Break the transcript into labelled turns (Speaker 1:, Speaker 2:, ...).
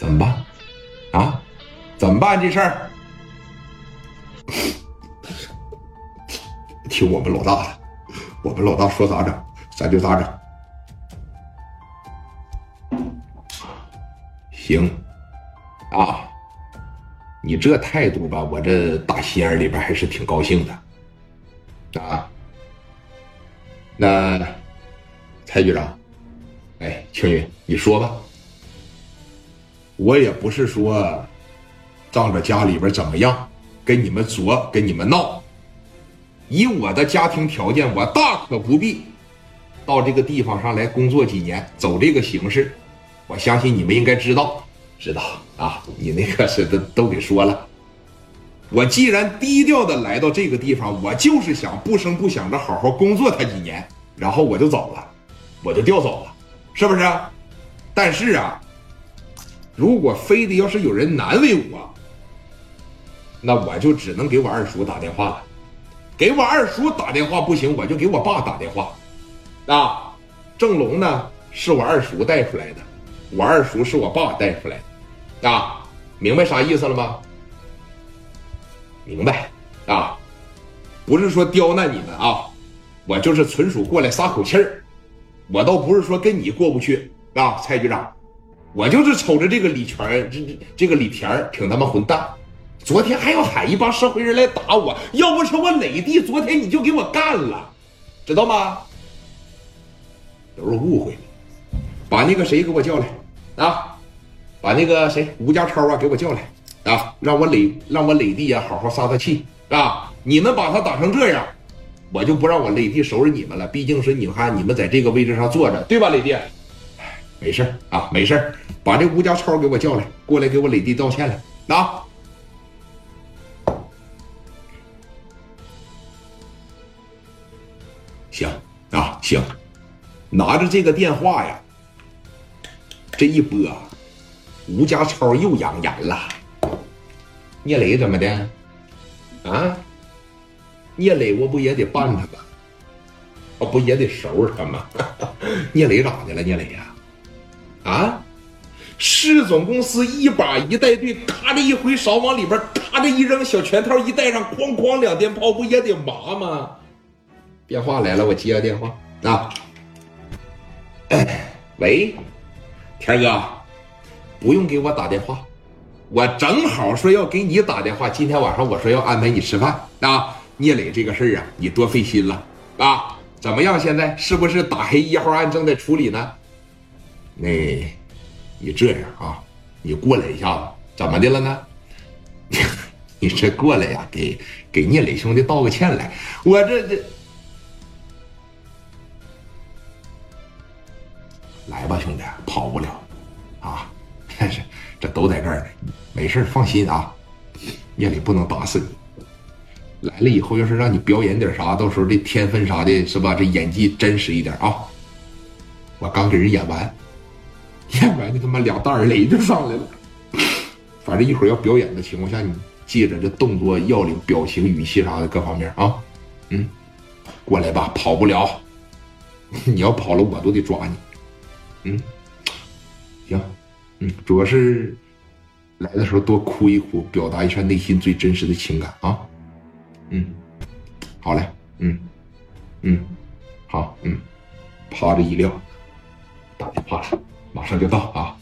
Speaker 1: 怎么办？啊？怎么办这事儿？听我们老大的，我们老大说咋整，咱就咋整。行，啊，你这态度吧，我这打心眼里边还是挺高兴的，啊。那蔡局长，哎，青云，你说吧。我也不是说仗着家里边怎么样，跟你们作，跟你们闹。以我的家庭条件，我大可不必到这个地方上来工作几年，走这个形式。我相信你们应该知道，知道啊。你那个是都都给说了。我既然低调的来到这个地方，我就是想不声不响的好好工作他几年，然后我就走了，我就调走了，是不是？但是啊，如果非得要是有人难为我，那我就只能给我二叔打电话了。给我二叔打电话不行，我就给我爸打电话。啊，郑龙呢是我二叔带出来的，我二叔是我爸带出来的。啊，明白啥意思了吗？明白啊，不是说刁难你们啊，我就是纯属过来撒口气儿，我倒不是说跟你过不去啊，蔡局长，我就是瞅着这个李全，这这这个李田挺他妈混蛋，昨天还要喊一帮社会人来打我，要不是我磊弟，昨天你就给我干了，知道吗？都是误会，把那个谁给我叫来啊，把那个谁吴家超啊给我叫来。啊，让我磊让我磊弟啊好好撒撒气啊！你们把他打成这样，我就不让我磊弟收拾你们了。毕竟是你看你们在这个位置上坐着，对吧，磊弟？没事啊，没事把这吴家超给我叫来，过来给我磊弟道歉来啊！行啊，行，拿着这个电话呀，这一拨，吴家超又扬言了。聂磊怎么的？啊？聂磊我不也得办他吗？我不也得收拾他吗？聂磊咋的了？聂磊呀？啊市总公司一把一带队，咔的一回勺往里边，咔的一扔，小拳头一带上，哐哐两电炮，不也得麻吗？电话来了，我接个电话啊。喂，天哥，不用给我打电话。我正好说要给你打电话，今天晚上我说要安排你吃饭啊。聂磊这个事儿啊，你多费心了啊。怎么样？现在是不是打黑一号案正在处理呢？那，你这样啊，你过来一下子，怎么的了呢？你这过来呀，给给聂磊兄弟道个歉来。我这这，来吧，兄弟，跑不了啊。但是这都在这儿呢。没事放心啊，夜里不能打死你。来了以后，要是让你表演点啥，到时候这天分啥的，是吧？这演技真实一点啊。我刚给人演完，演完，就他妈两大耳雷就上来了。反正一会儿要表演的情况下，你记着这动作要领、表情、语气啥的各方面啊。嗯，过来吧，跑不了。你要跑了，我都得抓你。嗯，行，嗯，主要是。来的时候多哭一哭，表达一下内心最真实的情感啊！嗯，好嘞，嗯，嗯，好，嗯，趴着一撂，打电话了，马上就到啊。